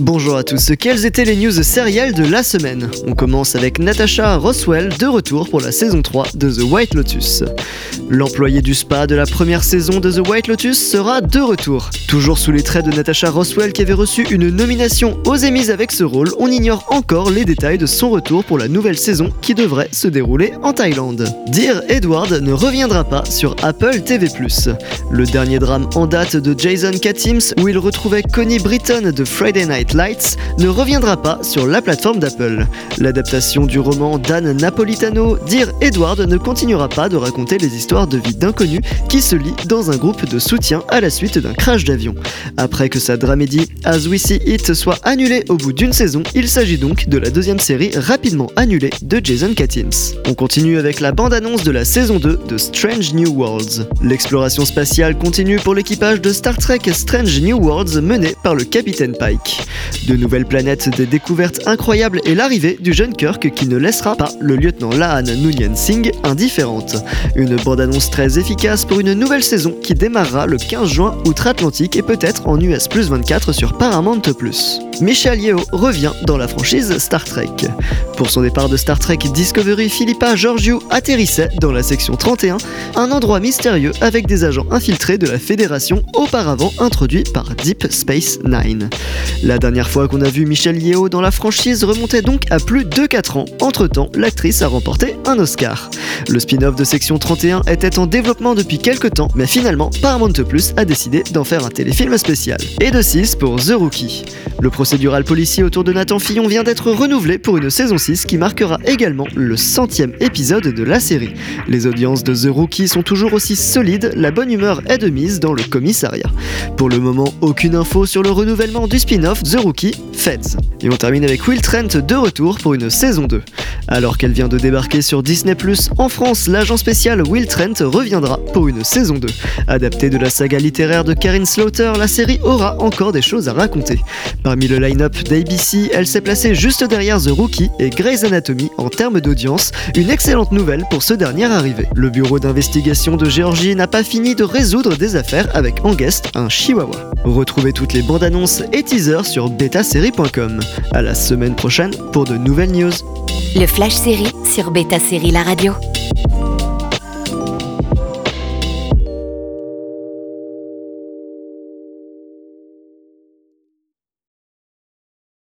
Bonjour à tous, quelles étaient les news sérielles de la semaine? On commence avec Natasha Roswell de retour pour la saison 3 de The White Lotus. L'employé du spa de la première saison de The White Lotus sera de retour. Toujours sous les traits de Natasha Roswell qui avait reçu une nomination aux Emmys avec ce rôle, on ignore encore les détails de son retour pour la nouvelle saison qui devrait se dérouler en Thaïlande. Dear Edward ne reviendra pas sur Apple TV+. Le dernier drame en date de Jason Katims où il retrouvait Connie Britton de Friday Night Lights ne reviendra pas sur la plateforme d'Apple. L'adaptation du roman d'Anne Napolitano, Dear Edward, ne continuera pas de raconter les histoires de vie d'inconnus qui se lient dans un groupe de soutien à la suite d'un crash d'avion. Après que sa dramédie As We See It soit annulée au bout d'une saison, il s'agit donc de la deuxième série rapidement annulée de Jason Katims. On continue avec la bande-annonce de la saison 2 de Strange New Worlds. L'exploration spatiale continue pour l'équipage de Star Trek Strange New Worlds mené par le capitaine Pike. De nouvelles planètes, des découvertes incroyables et l'arrivée du jeune Kirk qui ne laissera pas le lieutenant Lahan Noonien Singh indifférente. Une bande-annonce très efficace pour une nouvelle saison qui démarrera le 15 juin outre-Atlantique et peut-être en US Plus 24 sur Paramount. Michel Yeo revient dans la franchise Star Trek. Pour son départ de Star Trek Discovery, Philippa Georgiou atterrissait dans la section 31, un endroit mystérieux avec des agents infiltrés de la Fédération auparavant introduit par Deep Space Nine. Dernière fois qu'on a vu Michel Yeo dans la franchise remontait donc à plus de 4 ans. Entre-temps, l'actrice a remporté un Oscar. Le spin-off de section 31 était en développement depuis quelques temps, mais finalement, Paramount Plus a décidé d'en faire un téléfilm spécial. Et de 6 pour The Rookie. Le procédural policier autour de Nathan Fillon vient d'être renouvelé pour une saison 6 qui marquera également le centième épisode de la série. Les audiences de The Rookie sont toujours aussi solides, la bonne humeur est de mise dans le commissariat. Pour le moment, aucune info sur le renouvellement du spin-off The Rookie Feds. Et on termine avec Will Trent de retour pour une saison 2. Alors qu'elle vient de débarquer sur Disney+, en France, l'agent spécial Will Trent reviendra pour une saison 2. Adaptée de la saga littéraire de Karin Slaughter, la série aura encore des choses à raconter. Parmi le line-up d'ABC, elle s'est placée juste derrière The Rookie et Grey's Anatomy en termes d'audience, une excellente nouvelle pour ce dernier arrivé. Le bureau d'investigation de Géorgie n'a pas fini de résoudre des affaires avec en guest un chihuahua. Retrouvez toutes les bandes annonces et teasers sur betasérie.com. À la semaine prochaine pour de nouvelles news. Flash Série sur Beta Série La Radio.